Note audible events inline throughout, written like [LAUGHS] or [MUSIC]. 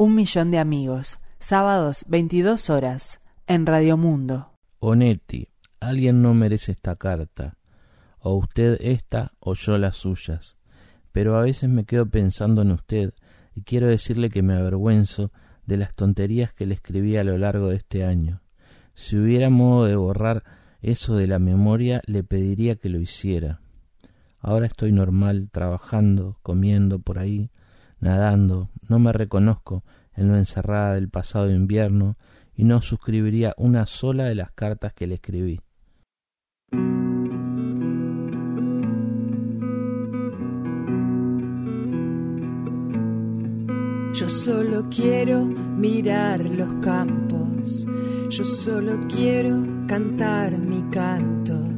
Un millón de amigos, sábados 22 horas, en Radio Mundo. Onetti, alguien no merece esta carta, o usted esta o yo las suyas, pero a veces me quedo pensando en usted y quiero decirle que me avergüenzo de las tonterías que le escribí a lo largo de este año. Si hubiera modo de borrar eso de la memoria, le pediría que lo hiciera. Ahora estoy normal, trabajando, comiendo por ahí, nadando, no me reconozco en lo encerrada del pasado invierno y no suscribiría una sola de las cartas que le escribí. Yo solo quiero mirar los campos, yo solo quiero cantar mi canto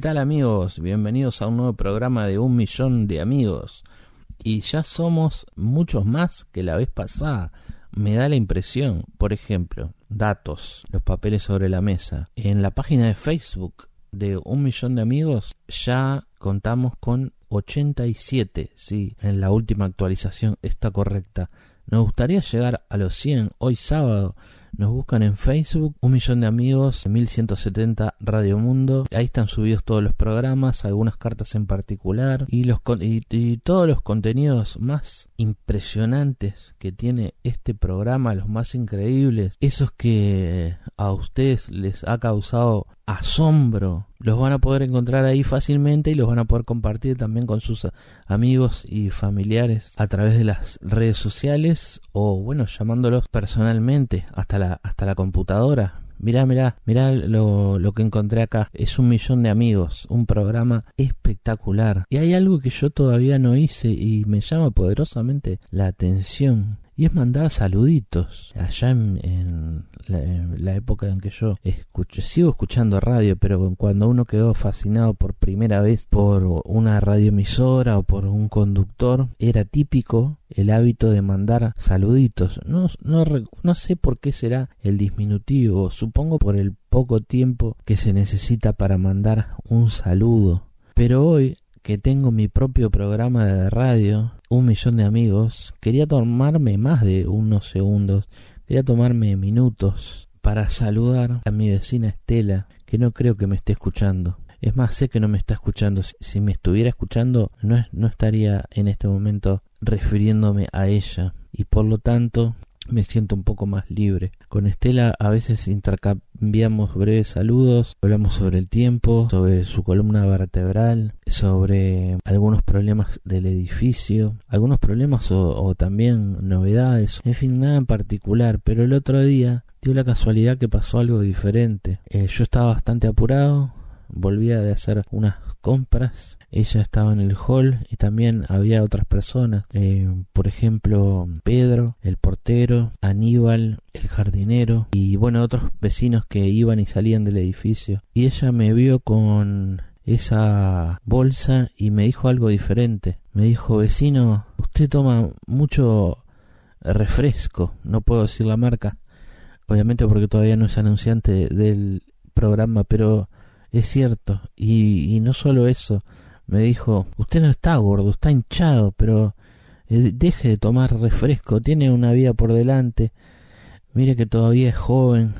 ¿Qué tal amigos? Bienvenidos a un nuevo programa de un millón de amigos. Y ya somos muchos más que la vez pasada. Me da la impresión, por ejemplo, datos, los papeles sobre la mesa. En la página de Facebook de un millón de amigos ya contamos con 87, sí, en la última actualización está correcta. Nos gustaría llegar a los 100 hoy sábado. Nos buscan en Facebook, un millón de amigos, 1170 Radio Mundo. Ahí están subidos todos los programas, algunas cartas en particular y, los, y todos los contenidos más impresionantes que tiene este programa, los más increíbles, esos que a ustedes les ha causado asombro, los van a poder encontrar ahí fácilmente y los van a poder compartir también con sus amigos y familiares a través de las redes sociales o bueno, llamándolos personalmente hasta la hasta la computadora. Mirá, mirá, mirá lo, lo que encontré acá. Es un millón de amigos, un programa espectacular. Y hay algo que yo todavía no hice y me llama poderosamente la atención. Y es mandar saluditos. Allá en, en la, época en que yo escuché, sigo escuchando radio, pero cuando uno quedó fascinado por primera vez por una radioemisora o por un conductor, era típico el hábito de mandar saluditos. No, no, no sé por qué será el disminutivo, supongo por el poco tiempo que se necesita para mandar un saludo. Pero hoy que tengo mi propio programa de radio, un millón de amigos, quería tomarme más de unos segundos, quería tomarme minutos para saludar a mi vecina Estela, que no creo que me esté escuchando. Es más, sé que no me está escuchando. Si, me estuviera escuchando, no, no estaría en este momento refiriéndome a ella. Y por lo tanto, me siento un poco más libre. Con Estela a veces intercambiamos breves saludos, hablamos sobre el tiempo, sobre su columna vertebral, sobre algunos problemas del edificio, algunos problemas o, también novedades, en fin, nada en particular, pero el otro día dio la casualidad que pasó algo diferente. Eh, yo estaba bastante apurado, volvía de hacer unas compras ella estaba en el hall y también había otras personas eh, por ejemplo Pedro el portero Aníbal el jardinero y bueno otros vecinos que iban y salían del edificio y ella me vio con esa bolsa y me dijo algo diferente. Me dijo, vecino, usted toma mucho refresco, no puedo decir la marca, obviamente porque todavía no es anunciante del programa, pero es cierto. Y, y no solo eso, me dijo, usted no está gordo, está hinchado, pero eh, deje de tomar refresco, tiene una vida por delante, mire que todavía es joven.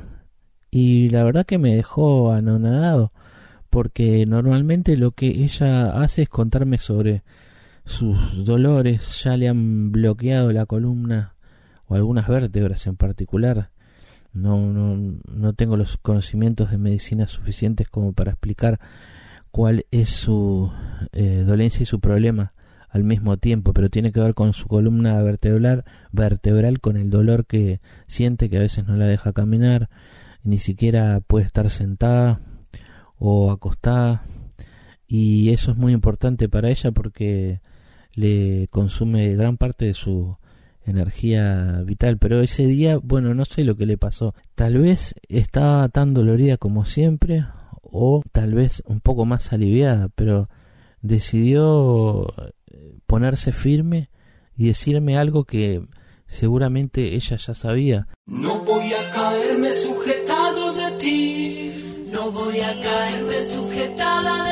Y la verdad que me dejó anonadado, porque normalmente lo que ella hace es contarme sobre sus dolores, ya le han bloqueado la columna o algunas vértebras en particular. No, no, no tengo los conocimientos de medicina suficientes como para explicar cuál es su eh, dolencia y su problema al mismo tiempo, pero tiene que ver con su columna vertebral, vertebral, con el dolor que siente que a veces no la deja caminar, ni siquiera puede estar sentada o acostada, y eso es muy importante para ella porque le consume gran parte de su energía vital, pero ese día, bueno, no sé lo que le pasó. Tal vez estaba tan dolorida como siempre o tal vez un poco más aliviada, pero decidió eh, ponerse firme y decirme algo que seguramente ella ya sabía. No voy a caerme sujetado de ti, no voy a caerme sujetada de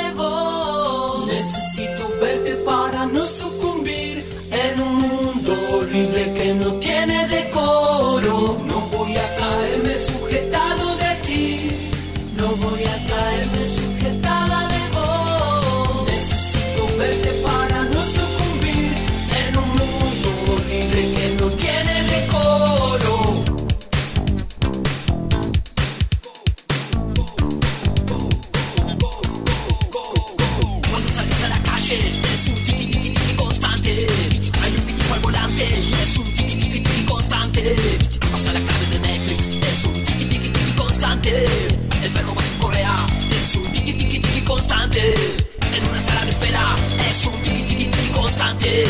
En una sala de espera es un tiki tiki tiki constante.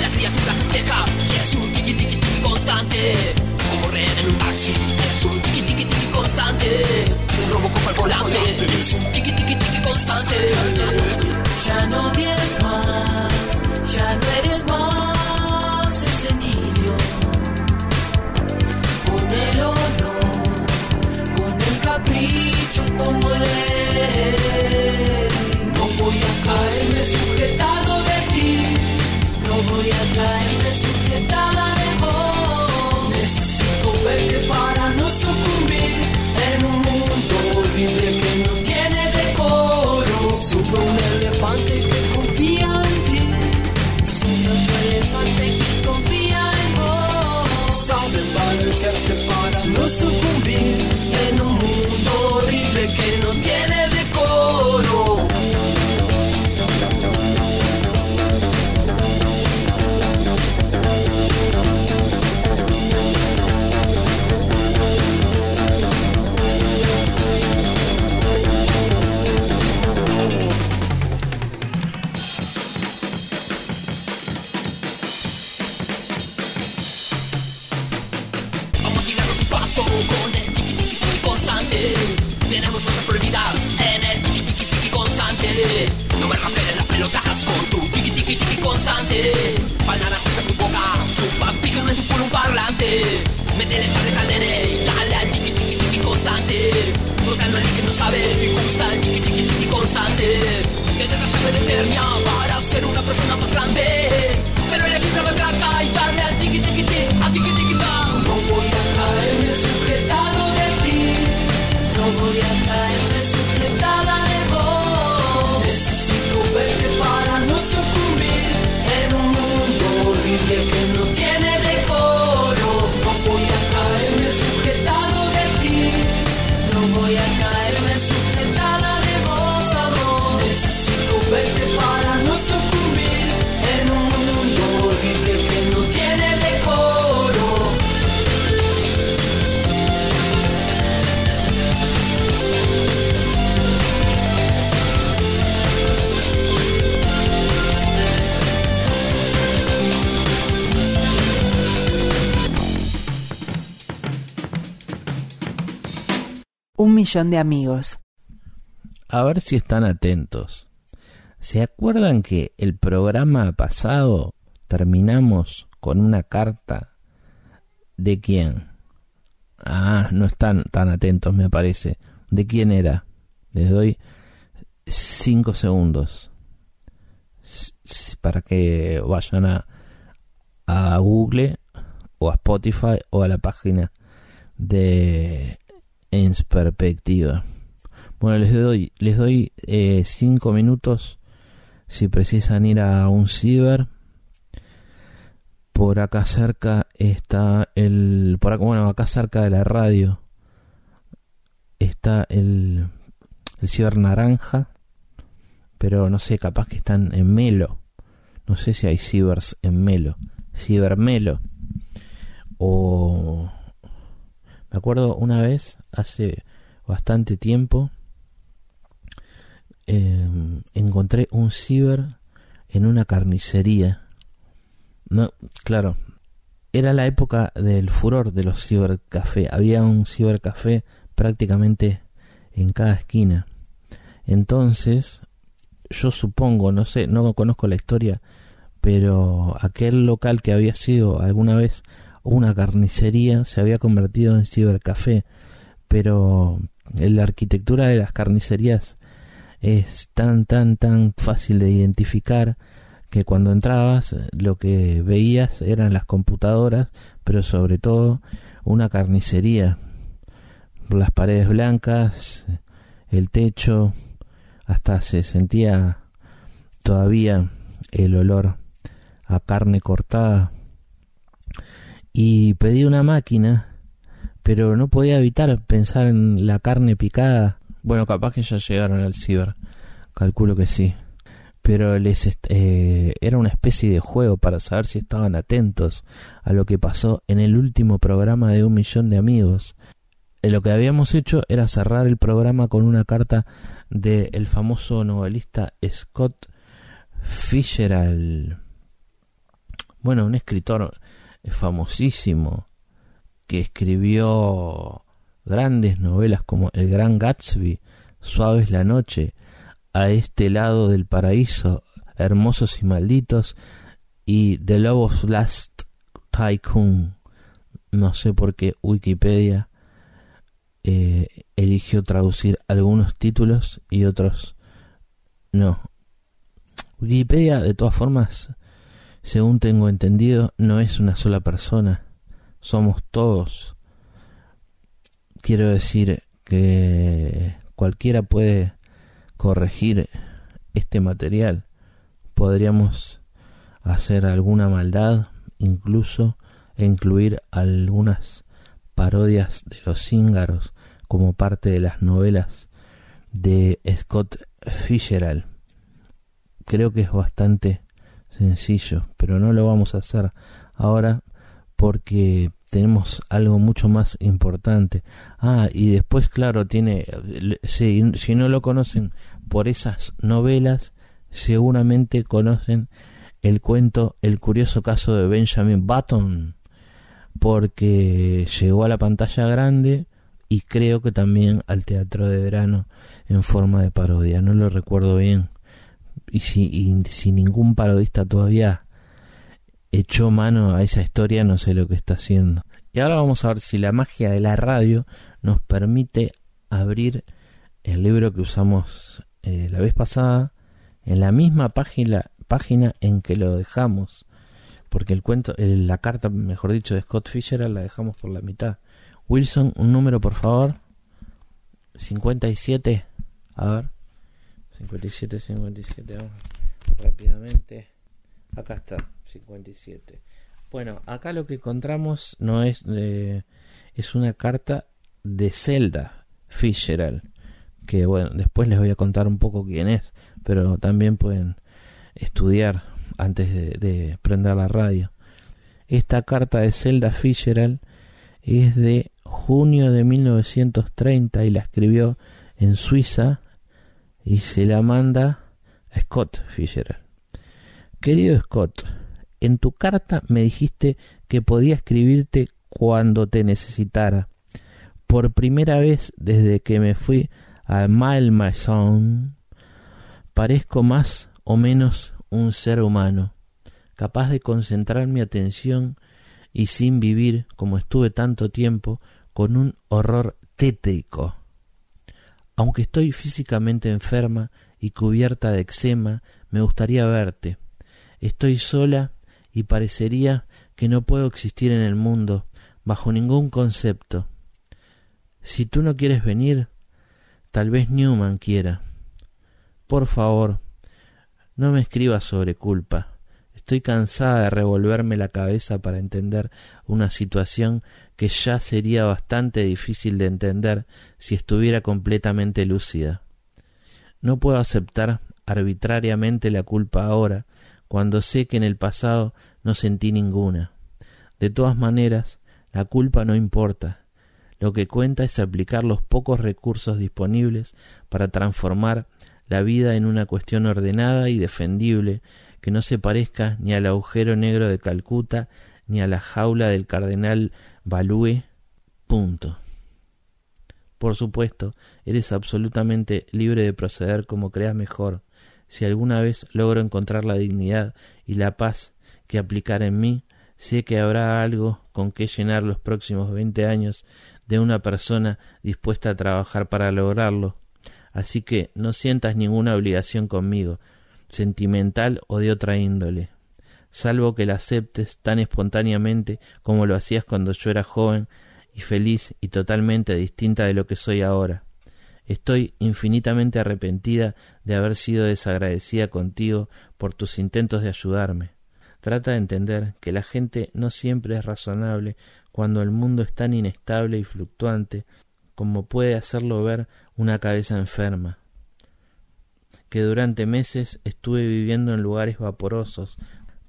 La criatura festeja es un tiki tiki tiki constante. Rehén en un taxi es un tiki tiki tiki constante. Un robo al volante es un tiki tiki tiki constante. Ya no odies ser una persona más grande. Millón de amigos. A ver si están atentos. ¿Se acuerdan que el programa pasado terminamos con una carta de quién? Ah, no están tan atentos, me parece. ¿De quién era? Les doy cinco segundos para que vayan a, a Google o a Spotify o a la página de Ens Perspectiva. Bueno, les doy, les doy eh, cinco minutos si precisan ir a un ciber. Por acá cerca está el, por acá, bueno, acá cerca de la radio está el, el ciber naranja, pero no sé, capaz que están en Melo. No sé si hay cibers en Melo. Cibermelo. O me acuerdo una vez, hace bastante tiempo, em, encontré un ciber en una carnicería. No, claro, era la época del furor de los cibercafé. Había un cibercafé prácticamente en cada esquina. Entonces, yo supongo, no sé, no conozco la historia, pero aquel local que había sido alguna vez una carnicería se había convertido en cibercafé, pero la arquitectura de las carnicerías es tan tan tan fácil de identificar que cuando entrabas lo que veías eran las computadoras, pero sobre todo una carnicería, las paredes blancas, el techo, hasta se sentía todavía el olor a carne cortada y pedí una máquina, pero no podía evitar pensar en la carne picada. Bueno, capaz que ya llegaron al ciber, calculo que sí. Pero les eh, era una especie de juego para saber si estaban atentos a lo que pasó en el último programa de un millón de amigos. Eh, lo que habíamos hecho era cerrar el programa con una carta del el famoso novelista Scott Fitzgerald. Bueno, un escritor famosísimo que escribió grandes novelas como El Gran Gatsby, Suaves la Noche, A este lado del paraíso, Hermosos y Malditos y The Love Last Tycoon. No sé por qué Wikipedia eh, eligió traducir algunos títulos y otros no. Wikipedia, de todas formas, según tengo entendido, no es una sola persona, somos todos. Quiero decir que cualquiera puede corregir este material. Podríamos hacer alguna maldad, incluso incluir algunas parodias de los cíngaros como parte de las novelas de Scott Fitzgerald. Creo que es bastante sencillo, pero no lo vamos a hacer ahora porque tenemos algo mucho más importante. Ah, y después, claro, tiene, si, si no lo conocen por esas novelas, seguramente conocen el cuento El curioso caso de Benjamin Button, porque llegó a la pantalla grande y creo que también al teatro de verano en forma de parodia, no lo recuerdo bien y si, ningún parodista todavía echó mano a esa historia, no sé lo que está haciendo. Y ahora vamos a ver si la magia de la radio nos permite abrir el libro que usamos eh, la vez pasada en la misma página, página en que lo dejamos. Porque el cuento, la carta, mejor dicho, de Scott Fisher la dejamos por la mitad. Wilson, un número por favor. 57. A ver. 57, 57, vamos rápidamente. Acá está, 57. Bueno, acá lo que encontramos no es es una carta de Zelda Fitzgerald, que bueno, después les voy a contar un poco quién es, pero también pueden estudiar antes de, de prender la radio. Esta carta de Zelda Fitzgerald es de junio de 1930 y la escribió en Suiza y se la manda a Scott Fisher. Querido Scott, en tu carta me dijiste que podía escribirte cuando te necesitara. Por primera vez desde que me fui a Malmaison, parezco más o menos un ser humano, capaz de concentrar mi atención y sin vivir, como estuve tanto tiempo, con un horror tétrico. Aunque estoy físicamente enferma y cubierta de eczema, me gustaría verte. Estoy sola y parecería que no puedo existir en el mundo bajo ningún concepto. Si tú no quieres venir, tal vez Newman quiera. Por favor, no me escribas sobre culpa. Estoy cansada de revolverme la cabeza para entender una situación que ya sería bastante difícil de entender si estuviera completamente lúcida. No puedo aceptar arbitrariamente la culpa ahora, cuando sé que en el pasado no sentí ninguna. De todas maneras, la culpa no importa. Lo que cuenta es aplicar los pocos recursos disponibles para transformar la vida en una cuestión ordenada y defendible que no se parezca ni al agujero negro de Calcuta ni a la jaula del cardenal Balue. Punto. Por supuesto, eres absolutamente libre de proceder como creas mejor. Si alguna vez logro encontrar la dignidad y la paz que aplicar en mí, sé que habrá algo con que llenar los próximos veinte años de una persona dispuesta a trabajar para lograrlo. Así que no sientas ninguna obligación conmigo, sentimental o de otra índole, salvo que la aceptes tan espontáneamente como lo hacías cuando yo era joven y feliz y totalmente distinta de lo que soy ahora. Estoy infinitamente arrepentida de haber sido desagradecida contigo por tus intentos de ayudarme. Trata de entender que la gente no siempre es razonable cuando el mundo es tan inestable y fluctuante como puede hacerlo ver una cabeza enferma. Que durante meses estuve viviendo en lugares vaporosos,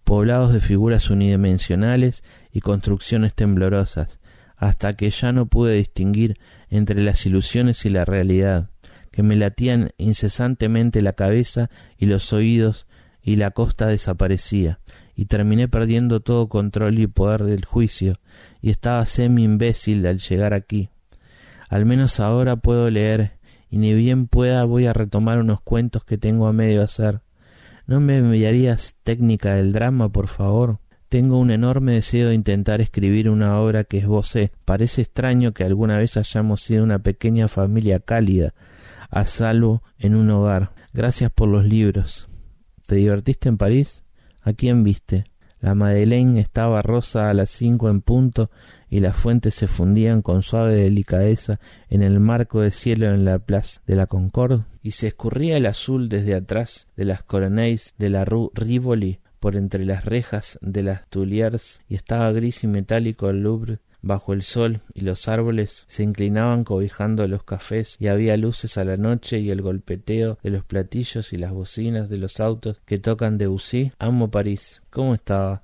poblados de figuras unidimensionales y construcciones temblorosas, hasta que ya no pude distinguir entre las ilusiones y la realidad, que me latían incesantemente la cabeza y los oídos y la costa desaparecía, y terminé perdiendo todo control y poder del juicio, y estaba semi imbécil al llegar aquí. Al menos ahora puedo leer, y ni bien pueda voy a retomar unos cuentos que tengo a medio hacer. ¿No me enviarías técnica del drama, por favor? Tengo un enorme deseo de intentar escribir una obra que esbocé. Parece extraño que alguna vez hayamos sido una pequeña familia cálida, a salvo en un hogar. Gracias por los libros. ¿Te divertiste en París? ¿A quién viste? La Madeleine estaba rosa a las cinco en punto y las fuentes se fundían con suave delicadeza en el marco de cielo en la plaza de la Concorde y se escurría el azul desde atrás de las coroneis de la rue Rivoli por entre las rejas de las Tuileries y estaba gris y metálico el Louvre bajo el sol y los árboles se inclinaban cobijando los cafés y había luces a la noche y el golpeteo de los platillos y las bocinas de los autos que tocan Debussy. Amo París. ¿Cómo estaba?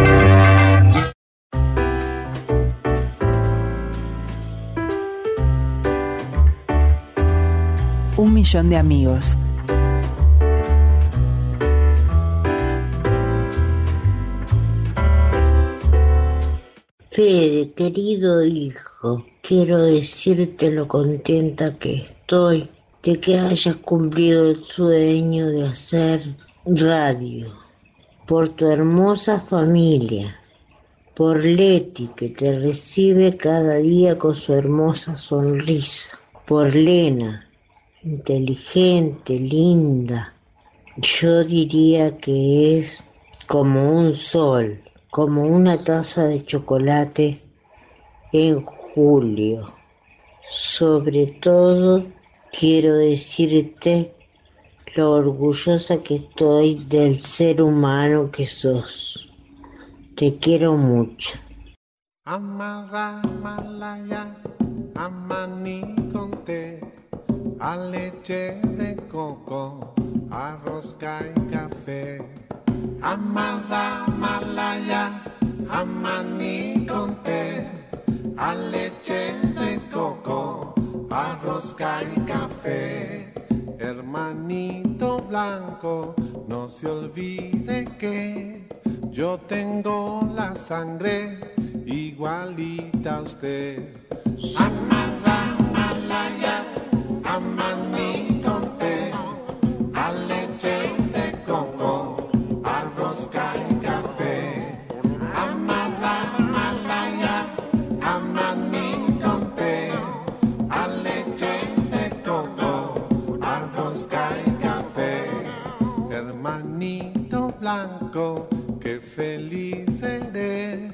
Un millón de amigos. Fede, querido hijo, quiero decirte lo contenta que estoy de que hayas cumplido el sueño de hacer radio, por tu hermosa familia, por Leti que te recibe cada día con su hermosa sonrisa, por Lena, inteligente, linda. Yo diría que es como un sol, como una taza de chocolate en julio. Sobre todo quiero decirte lo orgullosa que estoy del ser humano que sos. Te quiero mucho. A leche de coco, arroz y café. Amaramalaya, amani con té, a leche de coco, a rosca y café. Hermanito blanco, no se olvide que yo tengo la sangre igualita a usted. Amarra, malaya, amaní con té, a leche de coco, a rosca y café. Amarra, malaya, amaní con té, a leche de coco, a rosca y café. Hermanito blanco, que feliz seré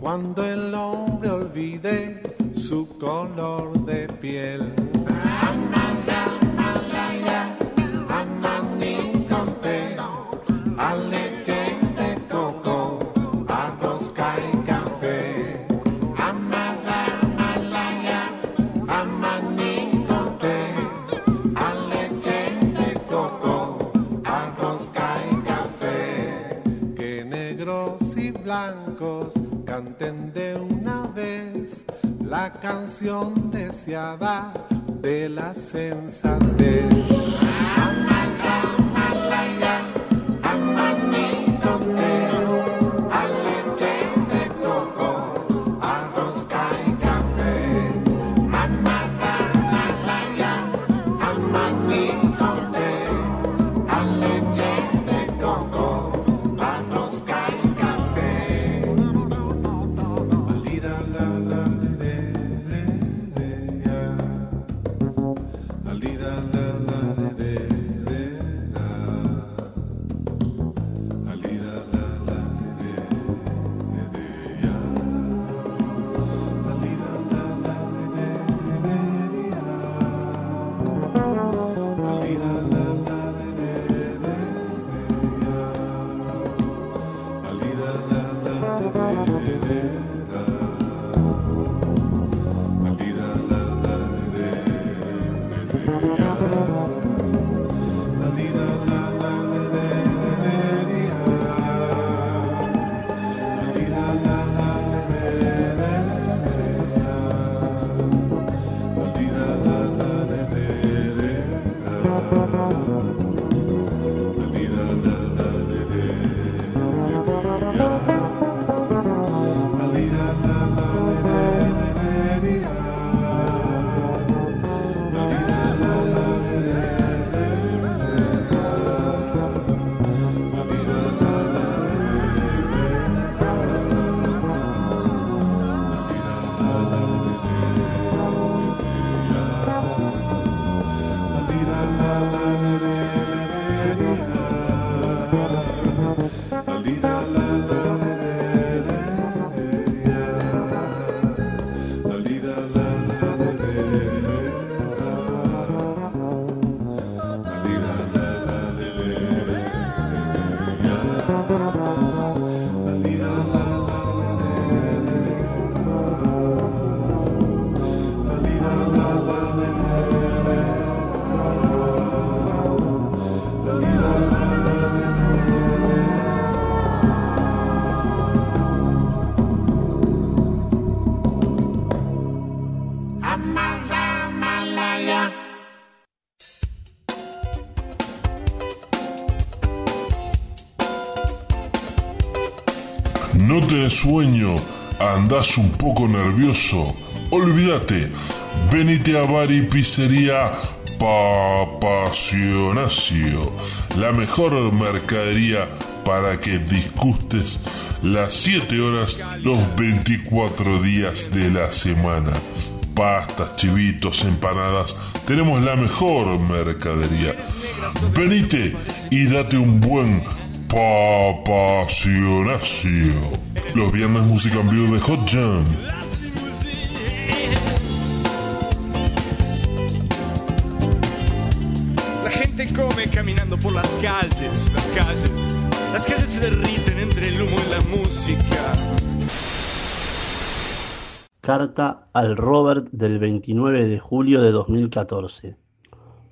cuando el hombre olvide su color de piel. Canción deseada de la sensatez. Tenés sueño, andás un poco nervioso. Olvídate, venite a bar y pizzería Papacionacio, la mejor mercadería para que disgustes las 7 horas los 24 días de la semana. Pastas, chivitos, empanadas, tenemos la mejor mercadería. Venite y date un buen Papacionacio. Los viernes música en vivo de Hot Jam. La gente come caminando por las calles, las calles, las calles se derriten entre el humo y la música. Carta al Robert del 29 de julio de 2014.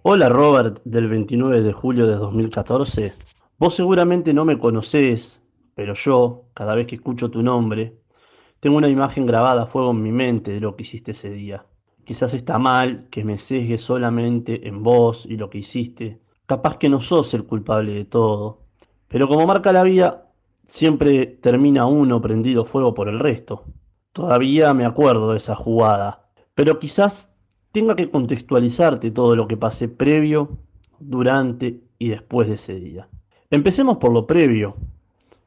Hola Robert del 29 de julio de 2014. Vos seguramente no me conocés, pero yo, cada vez que escucho tu nombre, Tengo una imagen grabada a fuego en mi mente de lo que hiciste ese día. Quizás está mal que me sesgue solamente en vos y lo que hiciste. Capaz que no sos el culpable de todo. Pero como marca la vida, siempre termina uno prendido fuego por el resto. Todavía me acuerdo de esa jugada. Pero quizás tenga que contextualizarte todo lo que pasé previo, durante y después de ese día. Empecemos por lo previo.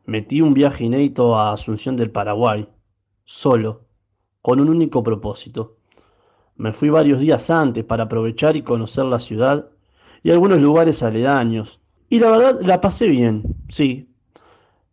Metí un viaje inédito a Asunción del Paraguay, solo, con un único propósito. Me fui varios días antes para aprovechar y conocer la ciudad y algunos lugares aledaños. Y la verdad la pasé bien, sí,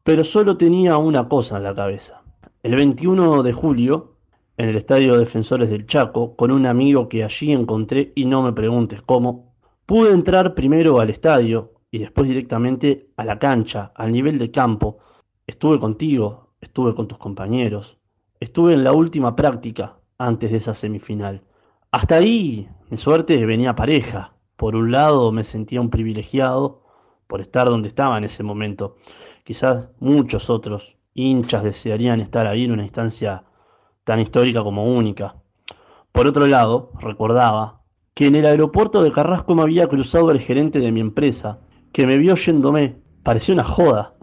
pero solo tenía una cosa en la cabeza. El 21 de julio, en el Estadio Defensores del Chaco, con un amigo que allí encontré y no me preguntes cómo, pude entrar primero al estadio y después directamente a la cancha, al nivel de campo. Estuve contigo, estuve con tus compañeros, estuve en la última práctica antes de esa semifinal. Hasta ahí mi suerte venía pareja. Por un lado me sentía un privilegiado por estar donde estaba en ese momento. Quizás muchos otros hinchas desearían estar ahí en una instancia tan histórica como única. Por otro lado, recordaba que en el aeropuerto de Carrasco me había cruzado el gerente de mi empresa, que me vio yéndome. Parecía una joda.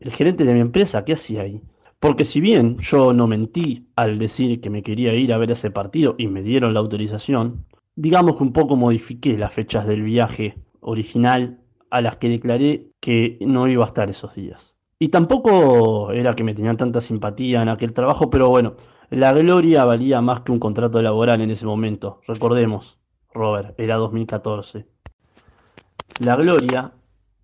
El gerente de mi empresa, ¿qué hacía ahí? Porque si bien yo no mentí al decir que me quería ir a ver ese partido y me dieron la autorización, digamos que un poco modifiqué las fechas del viaje original a las que declaré que no iba a estar esos días. Y tampoco era que me tenían tanta simpatía en aquel trabajo, pero bueno, la gloria valía más que un contrato laboral en ese momento. Recordemos, Robert, era 2014. La gloria,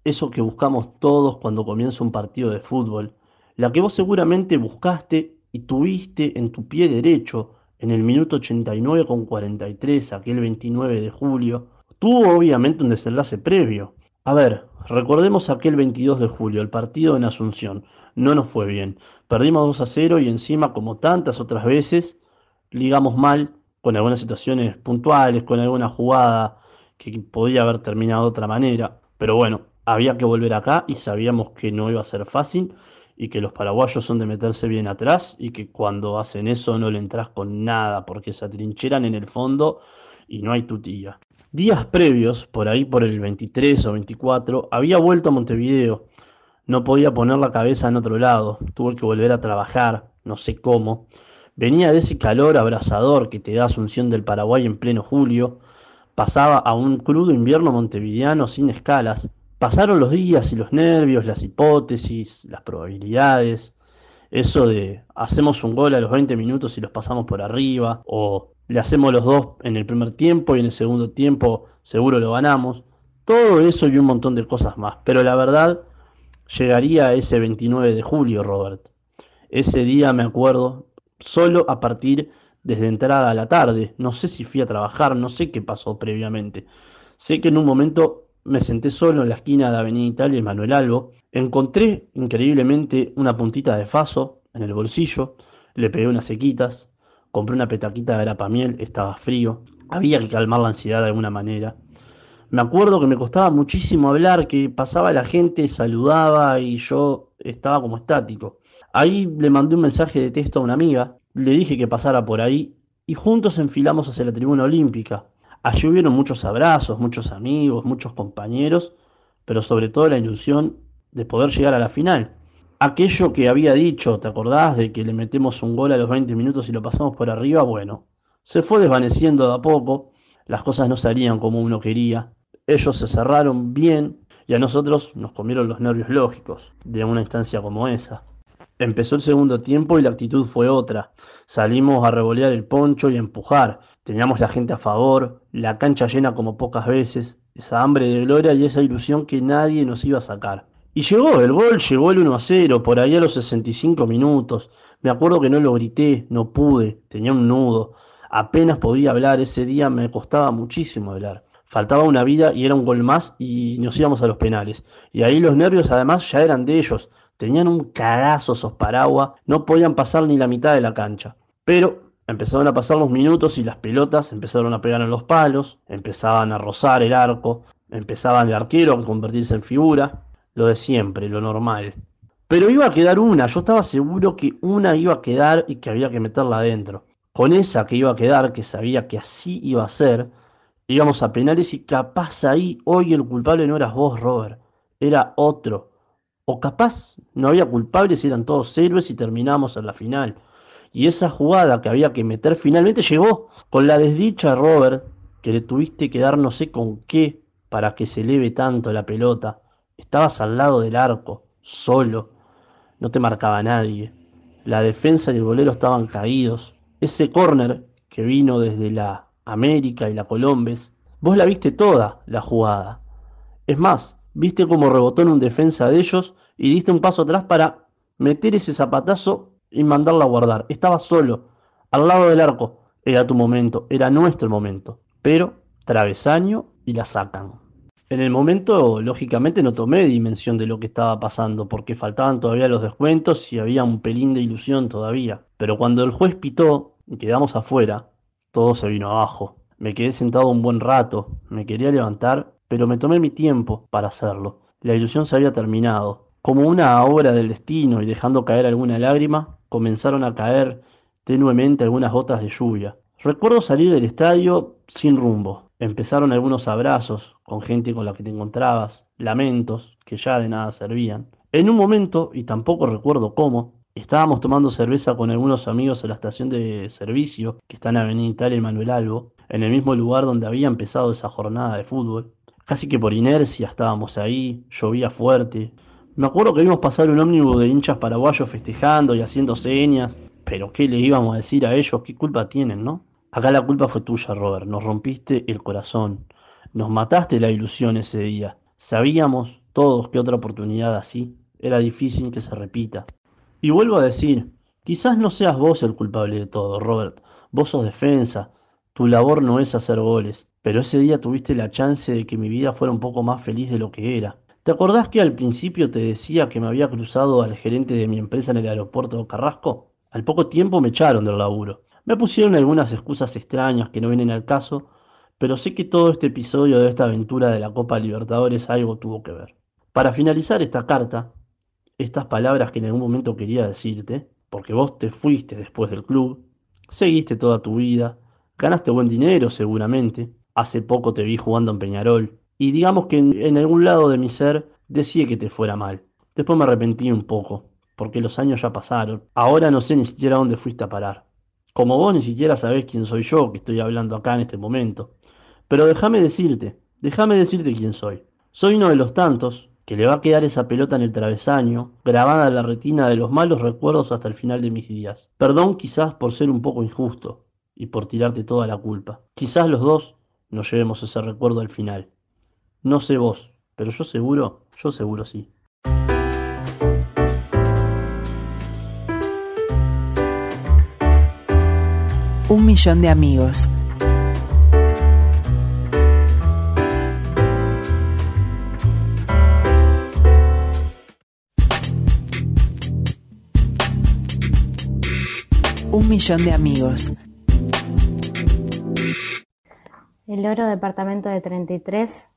eso que buscamos todos cuando comienza un partido de fútbol, la que vos seguramente buscaste y tuviste en tu pie derecho en el minuto 89 con 43, aquel 29 de julio, tuvo obviamente un desenlace previo. A ver, recordemos aquel 22 de julio, el partido en Asunción. No nos fue bien. Perdimos 2 a 0 y encima, como tantas otras veces, ligamos mal con algunas situaciones puntuales, con alguna jugada que podía haber terminado de otra manera. Pero bueno, había que volver acá y sabíamos que no iba a ser fácil y que los paraguayos son de meterse bien atrás y que cuando hacen eso no le entras con nada porque se atrincheran en el fondo y no hay tutilla. Días previos, por ahí por el 23 o 24, había vuelto a Montevideo. No podía poner la cabeza en otro lado, tuve que volver a trabajar, no sé cómo. Venía de ese calor abrasador que te da Asunción del Paraguay en pleno julio, pasaba a un crudo invierno montevideano sin escalas, Pasaron los días y los nervios, las hipótesis, las probabilidades, eso de hacemos un gol a los 20 minutos y los pasamos por arriba, o le hacemos los dos en el primer tiempo y en el segundo tiempo seguro lo ganamos. Todo eso y un montón de cosas más. Pero la verdad, llegaría ese 29 de julio, Robert. Ese día me acuerdo, solo a partir desde entrada a la tarde. No sé si fui a trabajar, no sé qué pasó previamente. Sé que en un momento me senté solo en la esquina de Avenida Italia y Manuel Albo. Encontré increíblemente una puntita de faso en el bolsillo, le pegué unas sequitas, compré una petaquita de grapamiel, estaba frío, había que calmar la ansiedad de alguna manera. Me acuerdo que me costaba muchísimo hablar, que pasaba la gente, saludaba y yo estaba como estático. Ahí le mandé un mensaje de texto a una amiga, le dije que pasara por ahí y juntos enfilamos hacia la tribuna olímpica. Allí hubieron muchos abrazos, muchos amigos, muchos compañeros, pero sobre todo la ilusión de poder llegar a la final. Aquello que había dicho, ¿te acordás de que le metemos un gol a los 20 minutos y lo pasamos por arriba? Bueno, se fue desvaneciendo de a poco, las cosas no salían como uno quería, ellos se cerraron bien y a nosotros nos comieron los nervios lógicos de una instancia como esa. Empezó el segundo tiempo y la actitud fue otra. Salimos a revolear el poncho y empujar. Teníamos la gente a favor, la cancha llena como pocas veces, esa hambre de gloria y esa ilusión que nadie nos iba a sacar. Y llegó el gol, llegó el 1 a 0, por ahí a los 65 minutos. Me acuerdo que no lo grité, no pude, tenía un nudo. Apenas podía hablar, ese día me costaba muchísimo hablar. Faltaba una vida y era un gol más y nos íbamos a los penales. Y ahí los nervios además ya eran de ellos. Tenían un cagazo esos paraguas, no podían pasar ni la mitad de la cancha. Pero Empezaron a pasar los minutos y las pelotas empezaron a pegar en los palos, empezaban a rozar el arco, empezaban el arquero a convertirse en figura, lo de siempre, lo normal. Pero iba a quedar una, yo estaba seguro que una iba a quedar y que había que meterla adentro. Con esa que iba a quedar, que sabía que así iba a ser, íbamos a penales y capaz ahí hoy el culpable no eras vos, Robert, era otro. O capaz no había culpables eran todos héroes y terminamos en la final. Y esa jugada que había que meter finalmente llegó con la desdicha, Robert, que le tuviste que dar no sé con qué para que se eleve tanto la pelota. Estabas al lado del arco, solo. No te marcaba nadie. La defensa y el golero estaban caídos. Ese córner que vino desde la América y la Colombes, vos la viste toda, la jugada. Es más, viste cómo rebotó en un defensa de ellos y diste un paso atrás para meter ese zapatazo y mandarla a guardar. Estaba solo, al lado del arco. Era tu momento, era nuestro momento. Pero travesaño y la sacan. En el momento, lógicamente, no tomé dimensión de lo que estaba pasando, porque faltaban todavía los descuentos y había un pelín de ilusión todavía. Pero cuando el juez pitó y quedamos afuera, todo se vino abajo. Me quedé sentado un buen rato, me quería levantar, pero me tomé mi tiempo para hacerlo. La ilusión se había terminado. Como una obra del destino y dejando caer alguna lágrima, comenzaron a caer tenuemente algunas gotas de lluvia. Recuerdo salir del estadio sin rumbo. Empezaron algunos abrazos con gente con la que te encontrabas, lamentos que ya de nada servían. En un momento, y tampoco recuerdo cómo, estábamos tomando cerveza con algunos amigos en la estación de servicio que está en Avenida Italia y Manuel Albo, en el mismo lugar donde había empezado esa jornada de fútbol. Casi que por inercia estábamos ahí, llovía fuerte. Me acuerdo que vimos pasar un ómnibus de hinchas paraguayos festejando y haciendo señas, pero ¿qué le íbamos a decir a ellos? ¿Qué culpa tienen, no? Acá la culpa fue tuya, Robert. Nos rompiste el corazón. Nos mataste la ilusión ese día. Sabíamos todos que otra oportunidad así era difícil que se repita. Y vuelvo a decir, quizás no seas vos el culpable de todo, Robert. Vos sos defensa. Tu labor no es hacer goles. Pero ese día tuviste la chance de que mi vida fuera un poco más feliz de lo que era. ¿Te acordás que al principio te decía que me había cruzado al gerente de mi empresa en el aeropuerto de Carrasco? Al poco tiempo me echaron del laburo. Me pusieron algunas excusas extrañas que no vienen al caso, pero sé que todo este episodio de esta aventura de la Copa Libertadores algo tuvo que ver. Para finalizar esta carta, estas palabras que en algún momento quería decirte, porque vos te fuiste después del club, seguiste toda tu vida, ganaste buen dinero seguramente, hace poco te vi jugando en Peñarol, y digamos que en, algún lado de mi ser decía que te fuera mal. Después me arrepentí un poco, porque los años ya pasaron. Ahora no sé ni siquiera dónde fuiste a parar. Como vos ni siquiera sabés quién soy yo que estoy hablando acá en este momento. Pero déjame decirte, déjame decirte quién soy. Soy uno de los tantos que le va a quedar esa pelota en el travesaño, grabada en la retina de los malos recuerdos hasta el final de mis días. Perdón quizás por ser un poco injusto y por tirarte toda la culpa. Quizás los dos nos llevemos ese recuerdo al final. No sé vos, pero yo seguro, yo seguro sí. Un millón de amigos. Un millón de amigos. El Oro Departamento de 33,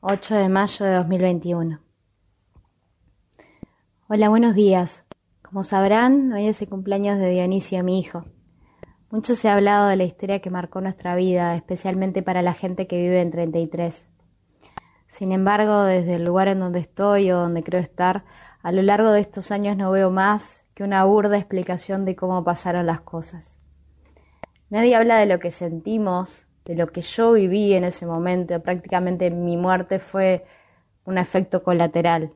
8 de mayo de 2021. Hola, buenos días. Como sabrán, hoy es el cumpleaños de Dionisio, mi hijo. Mucho se ha hablado de la historia que marcó nuestra vida, especialmente para la gente que vive en 33. Sin embargo, desde el lugar en donde estoy o donde creo estar, a lo largo de estos años no veo más que una burda explicación de cómo pasaron las cosas. Nadie habla de lo que sentimos, de lo que yo viví en ese momento. Prácticamente mi muerte fue un efecto colateral.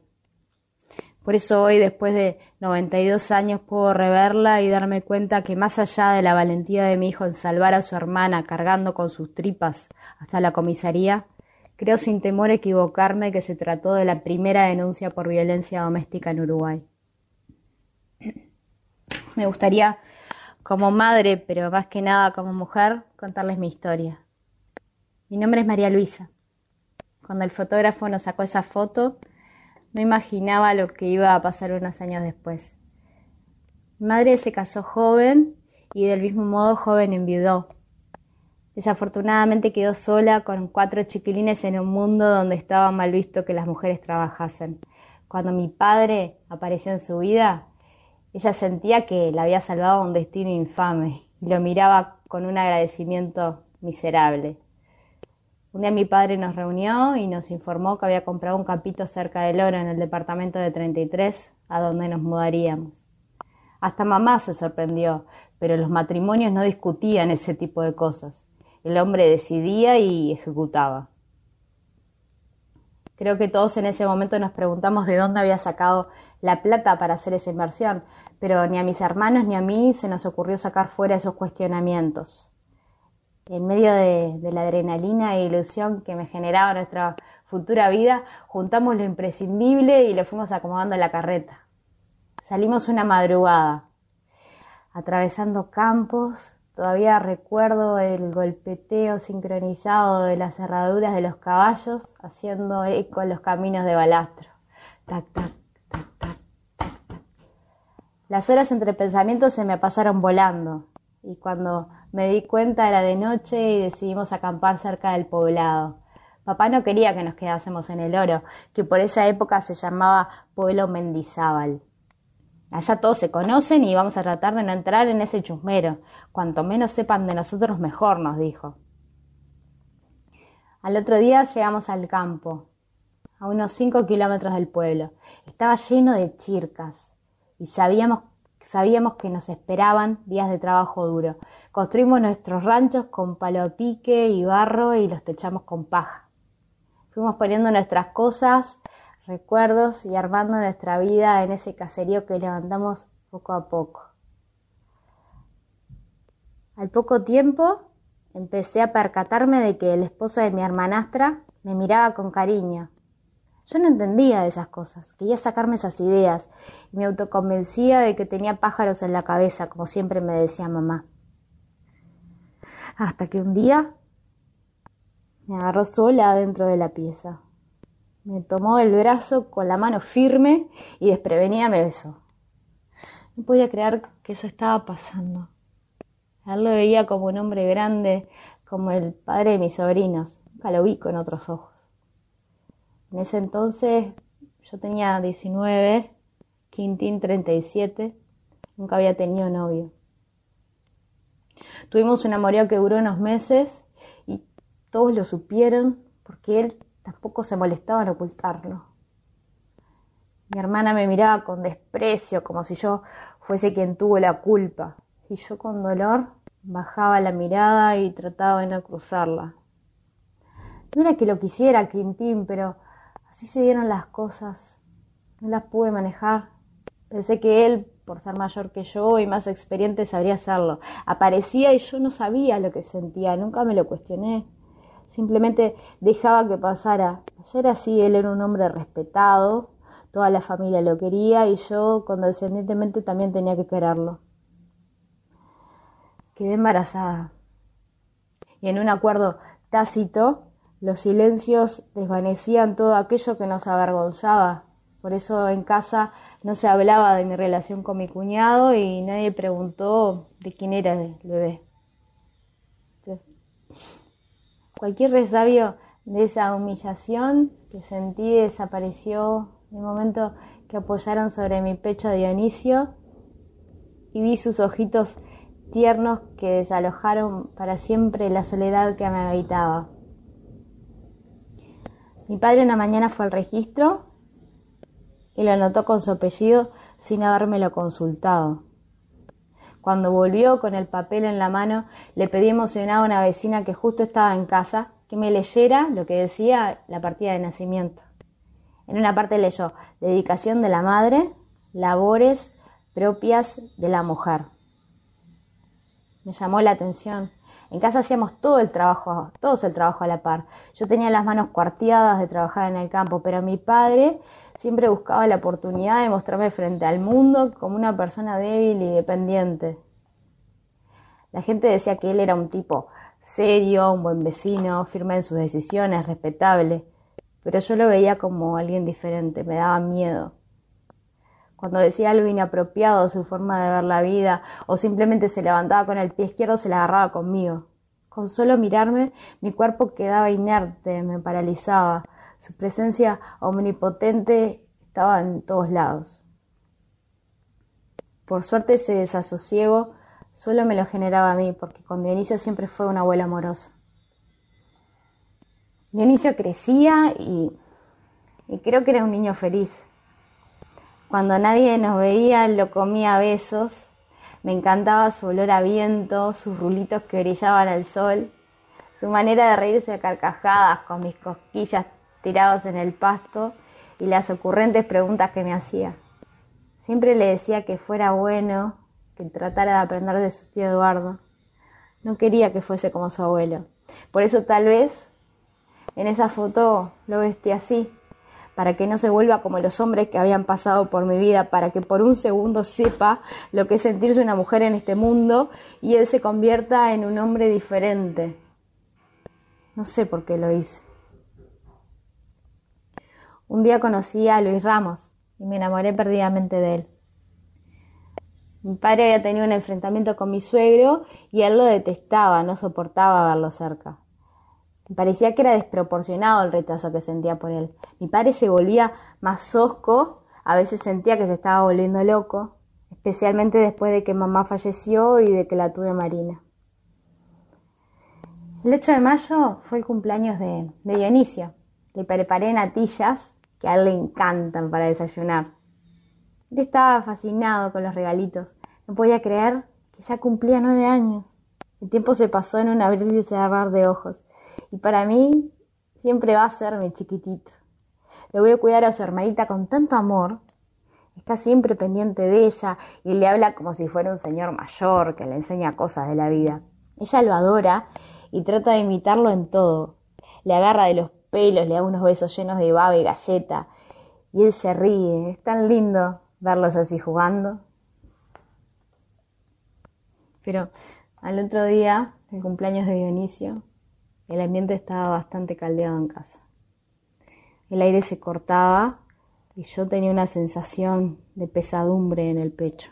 Por eso hoy, después de 92 años, puedo reverla y darme cuenta que más allá de la valentía de mi hijo en salvar a su hermana cargando con sus tripas hasta la comisaría, creo sin temor equivocarme que se trató de la primera denuncia por violencia doméstica en Uruguay. Me gustaría, como madre, pero más que nada como mujer, contarles mi historia. Mi nombre es María Luisa. Cuando el fotógrafo nos sacó esa foto, no imaginaba lo que iba a pasar unos años después. Mi madre se casó joven y del mismo modo joven enviudó. Desafortunadamente quedó sola con cuatro chiquilines en un mundo donde estaba mal visto que las mujeres trabajasen. Cuando mi padre apareció en su vida, ella sentía que la había salvado un destino infame y lo miraba con un agradecimiento miserable. Un día mi padre nos reunió y nos informó que había comprado un campito cerca del oro en el departamento de 33, a donde nos mudaríamos. Hasta mamá se sorprendió, pero los matrimonios no discutían ese tipo de cosas. El hombre decidía y ejecutaba. Creo que todos en ese momento nos preguntamos de dónde había sacado la plata para hacer esa inversión, pero ni a mis hermanos ni a mí se nos ocurrió sacar fuera esos cuestionamientos. En medio de, la adrenalina e ilusión que me generaba nuestra futura vida, juntamos lo imprescindible y le fuimos acomodando la carreta. Salimos una madrugada, atravesando campos, todavía recuerdo el golpeteo sincronizado de las cerraduras de los caballos haciendo eco en los caminos de balastro. Tac, tac, tac, tac, tac. Las horas entre pensamientos se me pasaron volando y cuando me di cuenta era de noche y decidimos acampar cerca del poblado. Papá no quería que nos quedásemos en el oro, que por esa época se llamaba Pueblo Mendizábal. Allá todos se conocen y vamos a tratar de no entrar en ese chusmero. Cuanto menos sepan de nosotros, mejor, nos dijo. Al otro día llegamos al campo, a unos cinco kilómetros del pueblo. Estaba lleno de chircas y sabíamos, sabíamos que nos esperaban días de trabajo duro. Construimos nuestros ranchos con palo pique y barro y los techamos con paja. Fuimos poniendo nuestras cosas recuerdos y armando nuestra vida en ese caserío que levantamos poco a poco. Al poco tiempo empecé a percatarme de que el esposo de mi hermanastra me miraba con cariño. Yo no entendía de esas cosas, quería sacarme esas ideas y me autoconvencía de que tenía pájaros en la cabeza, como siempre me decía mamá. Hasta que un día me agarró sola dentro de la pieza. Me tomó el brazo con la mano firme y desprevenida me besó. No podía creer que eso estaba pasando. A él lo veía como un hombre grande, como el padre de mis sobrinos. Nunca lo vi con otros ojos. En ese entonces yo tenía 19, Quintín 37, nunca había tenido novio. Tuvimos un amorío que duró unos meses y todos lo supieron porque él tampoco se molestaba en ocultarlo. Mi hermana me miraba con desprecio, como si yo fuese quien tuvo la culpa, y yo con dolor bajaba la mirada y trataba de no cruzarla. No era que lo quisiera, Quintín, pero así se dieron las cosas. No las pude manejar. Pensé que él, por ser mayor que yo y más experiente, sabría hacerlo. Aparecía y yo no sabía lo que sentía, nunca me lo cuestioné simplemente dejaba que pasara. Era así, él era un hombre respetado, toda la familia lo quería y yo condescendientemente también tenía que quererlo. Quedé embarazada. Y en un acuerdo tácito, los silencios desvanecían todo aquello que nos avergonzaba. Por eso en casa no se hablaba de mi relación con mi cuñado y nadie preguntó de quién era el bebé. Cualquier resabio de esa humillación que sentí desapareció en el momento que apoyaron sobre mi pecho a Dionisio y vi sus ojitos tiernos que desalojaron para siempre la soledad que me habitaba. Mi padre una mañana fue al registro y lo anotó con su apellido sin habérmelo consultado. Cuando volvió con el papel en la mano, le pedí emocionada a una vecina que justo estaba en casa que me leyera lo que decía la partida de nacimiento. En una parte leyó dedicación de la madre, labores propias de la mujer. Me llamó la atención. En casa hacíamos todo el trabajo, todos el trabajo a la par. Yo tenía las manos cuarteadas de trabajar en el campo, pero mi padre siempre buscaba la oportunidad de mostrarme frente al mundo como una persona débil y dependiente. La gente decía que él era un tipo serio, un buen vecino, firme en sus decisiones, respetable, pero yo lo veía como alguien diferente, me daba miedo. Cuando decía algo inapropiado, su forma de ver la vida, o simplemente se levantaba con el pie izquierdo, se la agarraba conmigo. Con solo mirarme, mi cuerpo quedaba inerte, me paralizaba. Su presencia omnipotente estaba en todos lados. Por suerte ese desasosiego solo me lo generaba a mí, porque con Dionisio siempre fue un abuelo amoroso. Dionisio crecía y, y creo que era un niño feliz. Cuando nadie nos veía lo comía a besos. Me encantaba su olor a viento, sus rulitos que brillaban al sol, su manera de reírse a carcajadas con mis cosquillas tirados en el pasto y las ocurrentes preguntas que me hacía. Siempre le decía que fuera bueno, que tratara de aprender de su tío Eduardo. No quería que fuese como su abuelo. Por eso tal vez en esa foto lo vestí así, para que no se vuelva como los hombres que habían pasado por mi vida, para que por un segundo sepa lo que es sentirse una mujer en este mundo y él se convierta en un hombre diferente. No sé por qué lo hice. Un día conocí a Luis Ramos y me enamoré perdidamente de él. Mi padre había tenido un enfrentamiento con mi suegro y él lo detestaba, no soportaba verlo cerca. Me parecía que era desproporcionado el rechazo que sentía por él. Mi padre se volvía más hosco, a veces sentía que se estaba volviendo loco, especialmente después de que mamá falleció y de que la tuve Marina. El 8 de mayo fue el cumpleaños de, de Dionisio. Le preparé natillas que a él le encantan para desayunar. Él estaba fascinado con los regalitos. No podía creer que ya cumplía nueve años. El tiempo se pasó en un abrir y cerrar de ojos. Y para mí siempre va a ser mi chiquitito. Le voy a cuidar a su hermanita con tanto amor. Está siempre pendiente de ella y le habla como si fuera un señor mayor que le enseña cosas de la vida. Ella lo adora y trata de imitarlo en todo. Le agarra de los pelos, le da unos besos llenos de baba y galleta. Y él se ríe. Es tan lindo verlos así jugando. Pero al otro día, el cumpleaños de Dionisio, el ambiente estaba bastante caldeado en casa. El aire se cortaba y yo tenía una sensación de pesadumbre en el pecho.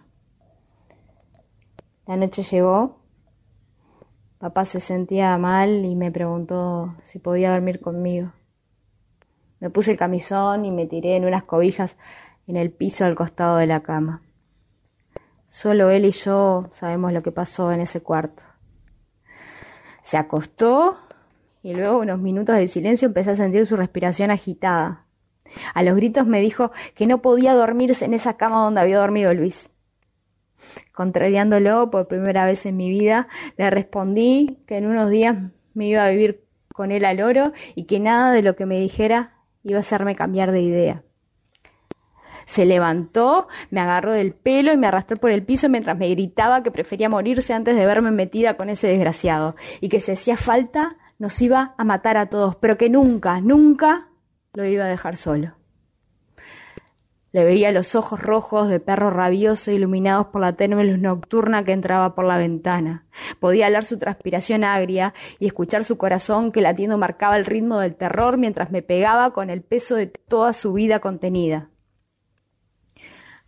La noche llegó, papá se sentía mal y me preguntó si podía dormir conmigo. Me puse el camisón y me tiré en unas cobijas en el piso al costado de la cama. Solo él y yo sabemos lo que pasó en ese cuarto. Se acostó y luego unos minutos de silencio empecé a sentir su respiración agitada. A los gritos me dijo que no podía dormirse en esa cama donde había dormido Luis. Contrariándolo por primera vez en mi vida, le respondí que en unos días me iba a vivir con él al oro y que nada de lo que me dijera iba a hacerme cambiar de idea. Se levantó, me agarró del pelo y me arrastró por el piso mientras me gritaba que prefería morirse antes de verme metida con ese desgraciado y que si hacía falta nos iba a matar a todos, pero que nunca, nunca lo iba a dejar solo. Le veía los ojos rojos de perro rabioso iluminados por la tenue luz nocturna que entraba por la ventana. Podía hablar su transpiración agria y escuchar su corazón que latiendo marcaba el ritmo del terror mientras me pegaba con el peso de toda su vida contenida.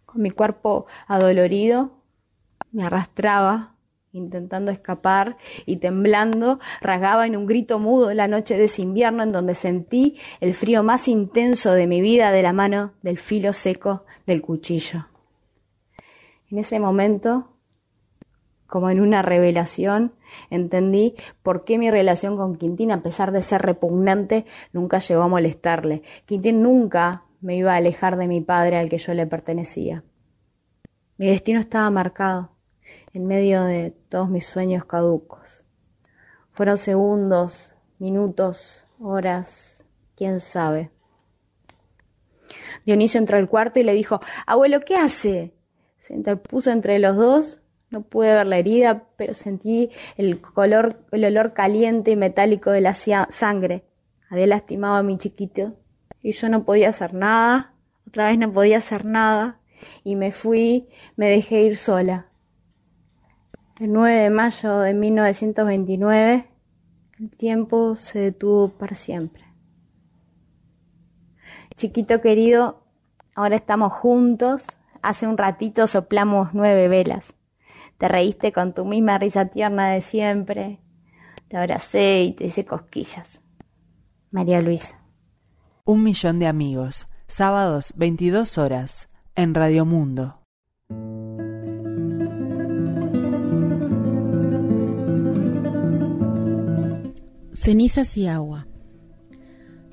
Con mi cuerpo adolorido me arrastraba intentando escapar y temblando, rasgaba en un grito mudo la noche de ese invierno en donde sentí el frío más intenso de mi vida de la mano del filo seco del cuchillo. En ese momento, como en una revelación, entendí por qué mi relación con Quintín, a pesar de ser repugnante, nunca llegó a molestarle. Quintín nunca me iba a alejar de mi padre al que yo le pertenecía. Mi destino estaba marcado en medio de todos mis sueños caducos. Fueron segundos, minutos, horas, quién sabe. Dionisio entró al cuarto y le dijo, Abuelo, ¿qué hace? Se interpuso entre los dos. No pude ver la herida, pero sentí el color, el olor caliente y metálico de la sangre. Había lastimado a mi chiquito y yo no podía hacer nada. Otra vez no podía hacer nada. Y me fui, me dejé ir sola. El 9 de mayo de 1929, el tiempo se detuvo para siempre. Chiquito querido, ahora estamos juntos. Hace un ratito soplamos nueve velas. Te reíste con tu misma risa tierna de siempre. Te abracé y te hice cosquillas. María Luisa. Un millón de amigos, sábados 22 horas, en Radio Mundo. Cenizas y agua.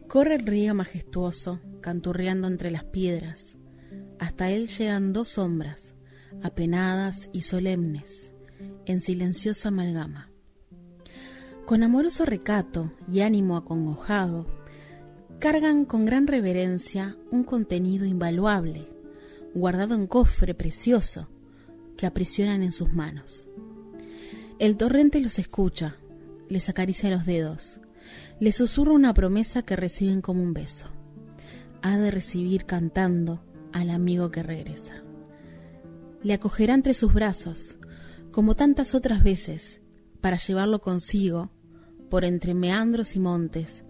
Corre el río majestuoso, canturreando entre las piedras. Hasta él llegan dos sombras, apenadas y solemnes, en silenciosa amalgama. Con amoroso recato y ánimo acongojado, cargan con gran reverencia un contenido invaluable, guardado en cofre precioso, que aprisionan en sus manos. El torrente los escucha, les acaricia los dedos, les susurra una promesa que reciben como un beso. Ha de recibir cantando al amigo que regresa. Le acogerá entre sus brazos, como tantas otras veces, para llevarlo consigo por entre meandros y montes,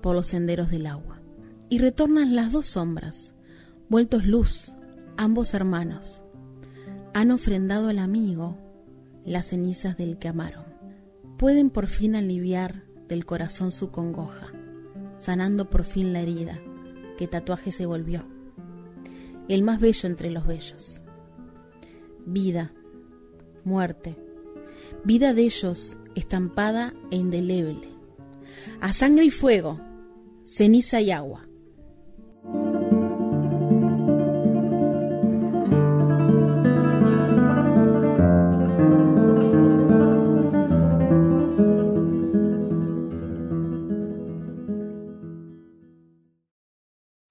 por los senderos del agua. Y retornan las dos sombras, vueltos luz, ambos hermanos. Han ofrendado al amigo las cenizas del que amaron. Pueden por fin aliviar del corazón su congoja, sanando por fin la herida que tatuaje se volvió, el más bello entre los bellos. Vida, muerte, vida de ellos estampada e indeleble, a sangre y fuego, ceniza y agua.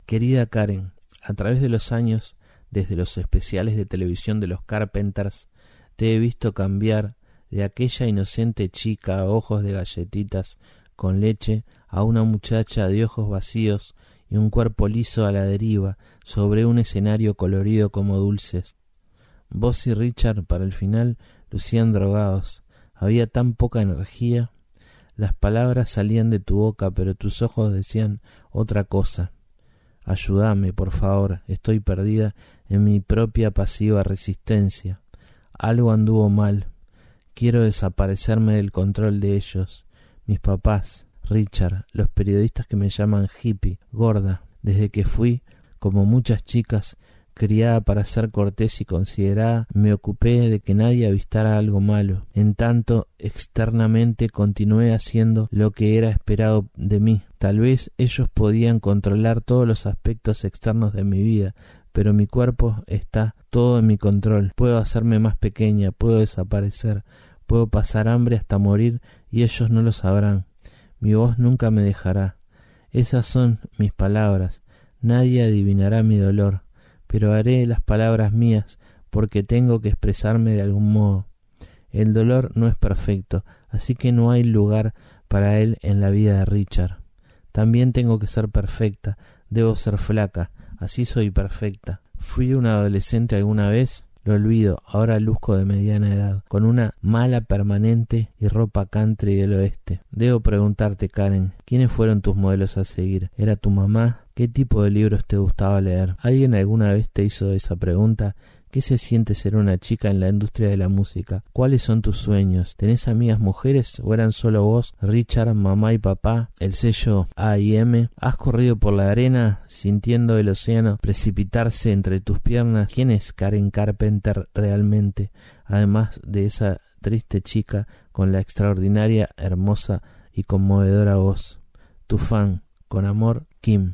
Querida Karen, a través de los años, desde los especiales de televisión de los Carpenters, te he visto cambiar de aquella inocente chica a ojos de galletitas con leche a una muchacha de ojos vacíos y un cuerpo liso a la deriva sobre un escenario colorido como dulces. Vos y Richard para el final lucían drogados. Había tan poca energía. Las palabras salían de tu boca, pero tus ojos decían otra cosa. Ayúdame, por favor, estoy perdida en mi propia pasiva resistencia. Algo anduvo mal. Quiero desaparecerme del control de ellos. Mis papás, Richard, los periodistas que me llaman hippie, gorda, desde que fui, como muchas chicas, criada para ser cortés y considerada, me ocupé de que nadie avistara algo malo. En tanto, externamente continué haciendo lo que era esperado de mí. Tal vez ellos podían controlar todos los aspectos externos de mi vida, pero mi cuerpo está todo en mi control. Puedo hacerme más pequeña, puedo desaparecer, puedo pasar hambre hasta morir y ellos no lo sabrán. Mi voz nunca me dejará. Esas son mis palabras. Nadie adivinará mi dolor pero haré las palabras mías porque tengo que expresarme de algún modo. El dolor no es perfecto, así que no hay lugar para él en la vida de Richard. También tengo que ser perfecta, debo ser flaca, así soy perfecta. Fui una adolescente alguna vez, lo olvido, ahora luzco de mediana edad, con una mala permanente y ropa country del oeste. Debo preguntarte, Karen, ¿quiénes fueron tus modelos a seguir? ¿Era tu mamá? ¿Qué tipo de libros te gustaba leer? ¿Alguien alguna vez te hizo esa pregunta? ¿Qué se siente ser una chica en la industria de la música? ¿Cuáles son tus sueños? ¿Tenés amigas mujeres o eran solo vos, Richard, mamá y papá, el sello A y M? ¿Has corrido por la arena sintiendo el océano precipitarse entre tus piernas? ¿Quién es Karen Carpenter realmente? Además de esa triste chica con la extraordinaria, hermosa y conmovedora voz. Tu fan, con amor, Kim.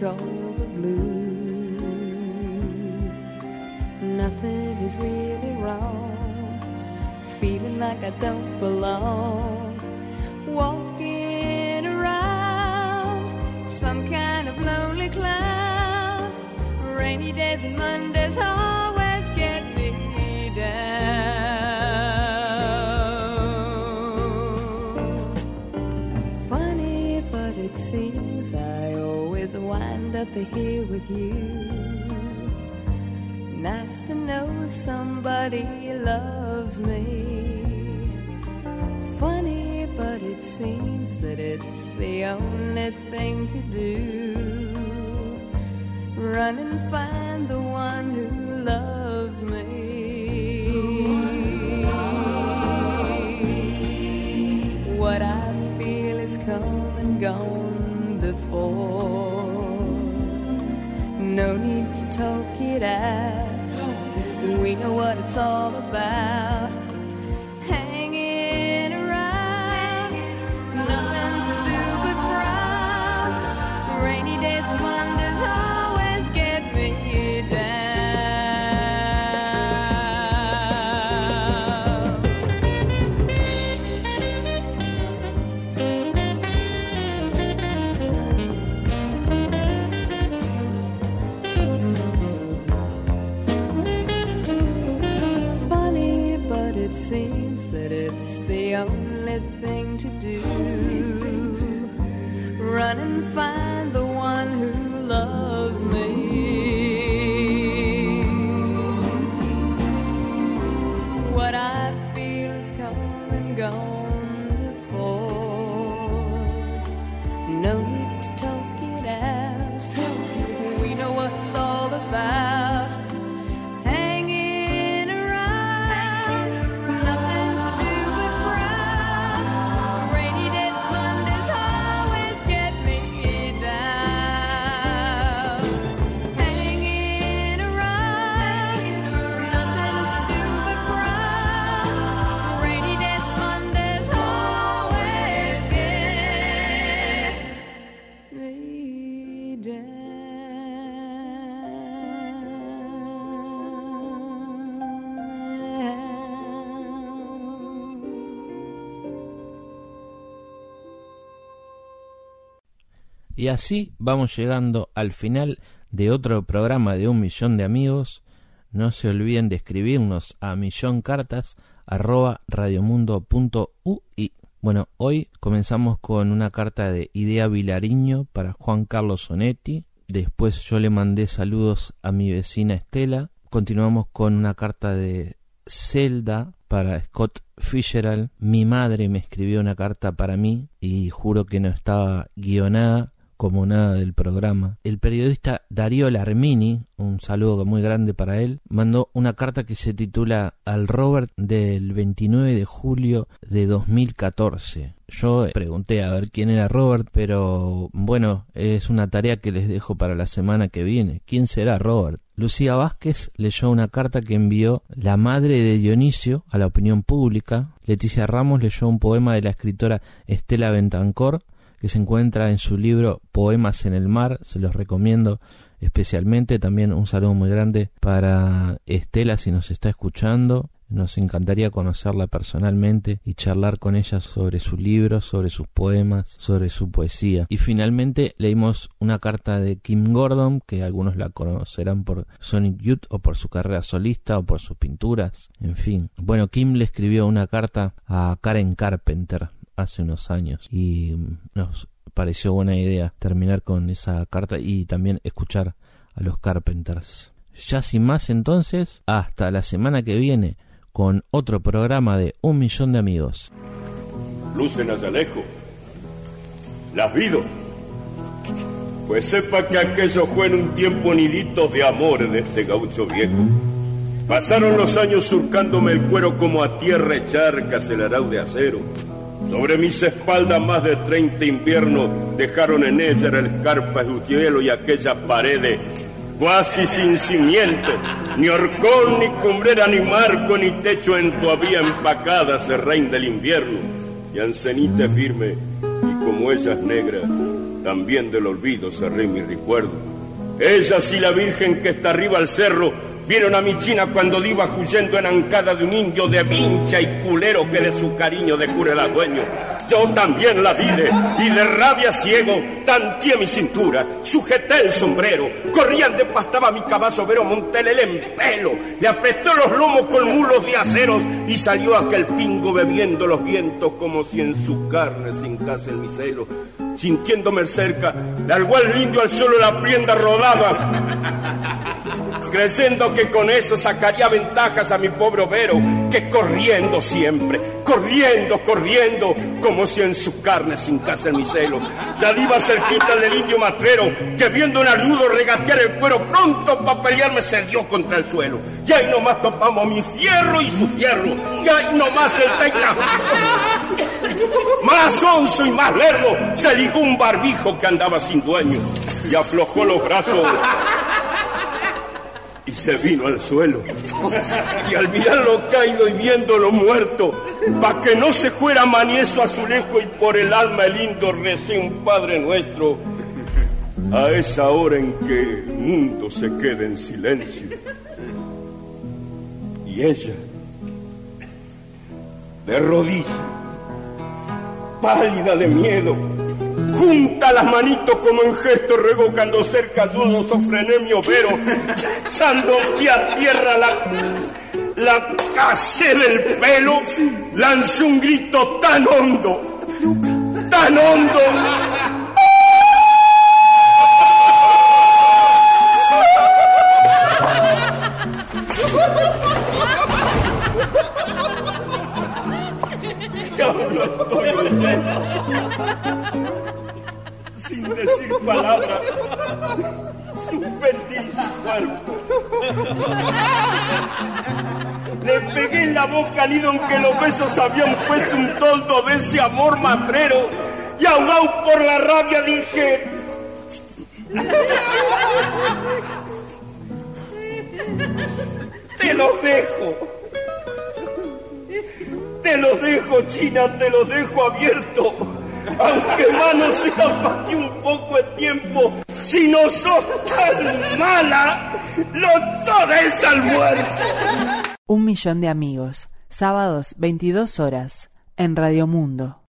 call the blues. Nothing is really wrong. Feeling like I don't belong. Walking around some kind of lonely cloud. Rainy days and Mondays always get me down. Up here with you. Nice to know somebody loves me. Funny, but it seems that it's the only thing to do. Run and find the one who loves me. What I feel is come and gone before. We know what it's all about. Y así vamos llegando al final de otro programa de un millón de amigos. No se olviden de escribirnos a milloncartas arroba radiomundo.ui. Bueno, hoy comenzamos con una carta de Idea Vilariño para Juan Carlos Sonetti. Después yo le mandé saludos a mi vecina Estela. Continuamos con una carta de Zelda para Scott Fitzgerald. Mi madre me escribió una carta para mí y juro que no estaba guionada como nada del programa. El periodista Darío Larmini, un saludo muy grande para él, mandó una carta que se titula Al Robert del 29 de julio de 2014. Yo pregunté a ver quién era Robert, pero bueno, es una tarea que les dejo para la semana que viene. ¿Quién será Robert? Lucía Vázquez leyó una carta que envió la madre de Dionisio a la opinión pública. Leticia Ramos leyó un poema de la escritora Estela Bentancor que se encuentra en su libro Poemas en el Mar, se los recomiendo especialmente. También un saludo muy grande para Estela si nos está escuchando. Nos encantaría conocerla personalmente y charlar con ella sobre su libro, sobre sus poemas, sobre su poesía. Y finalmente leímos una carta de Kim Gordon, que algunos la conocerán por Sonic Youth o por su carrera solista o por sus pinturas, en fin. Bueno, Kim le escribió una carta a Karen Carpenter hace unos años y nos pareció buena idea terminar con esa carta y también escuchar a los Carpenters. Ya sin más entonces, hasta la semana que viene con otro programa de Un Millón de Amigos. Lucen allá lejos. Las vido. Pues sepa que aquello fue en un tiempo niditos de amor de este gaucho viejo. Pasaron los años surcándome el cuero como a tierra charcas el arau de acero. Sobre mis espaldas más de 30 inviernos dejaron en ella el escarpas de hielo y aquella pared cuasi sin cimiento, ni horcón, ni cumbrera, ni marco, ni techo en todavía empacada se reina del invierno, y ancenita firme, y como ella es negra, también del olvido cerré mi recuerdo. Ella y la virgen que está arriba al cerro, vieron a mi china cuando iba huyendo en ancada de un indio de vincha y culero que de su cariño de cura era dueño. yo también la vide y de rabia ciego tanteé mi cintura, sujeté el sombrero, corriendo pastaba mi caballo, pero monté el empelo, le apretó los lomos con mulos de aceros y salió aquel pingo bebiendo los vientos como si en su carne se hincase el micelo. Sintiéndome cerca, largó al indio al suelo la prienda rodada, creyendo que con eso sacaría ventajas a mi pobre overo, que corriendo siempre, corriendo, corriendo, como si en su carne sin casa el micelo. Ya iba cerquita del indio matrero, que viendo un aludo regatear el cuero, pronto para pelearme se dio contra el suelo. Y ahí nomás topamos mi fierro y su fierro, y ahí nomás el teca. Más onzo y más lerdo, se ligó un barbijo que andaba sin dueño y aflojó los brazos y se vino al suelo. Y al mirarlo caído y viéndolo muerto, pa' que no se fuera manieso azulejo y por el alma el lindo recé un Padre Nuestro, a esa hora en que el mundo se queda en silencio. Y ella, de rodillas, pálida de miedo, junta las manitos como en gesto revocando cerca frené mi overo, echando a tierra la, la del pelo, lanzó un grito tan hondo, tan hondo. Ya lo estoy [LAUGHS] decir palabras, suspendí su cuerpo. Le pegué en la boca al nido en que los besos habían puesto un toldo de ese amor matrero y ahogado por la rabia dije... Te los dejo. Te los dejo, China, te los dejo abierto aunque mano sea para que un poco de tiempo, si no sos tan mala, lo todo es al muerto. Un millón de amigos, sábados 22 horas, en Radio Mundo.